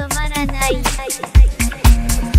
止まらない。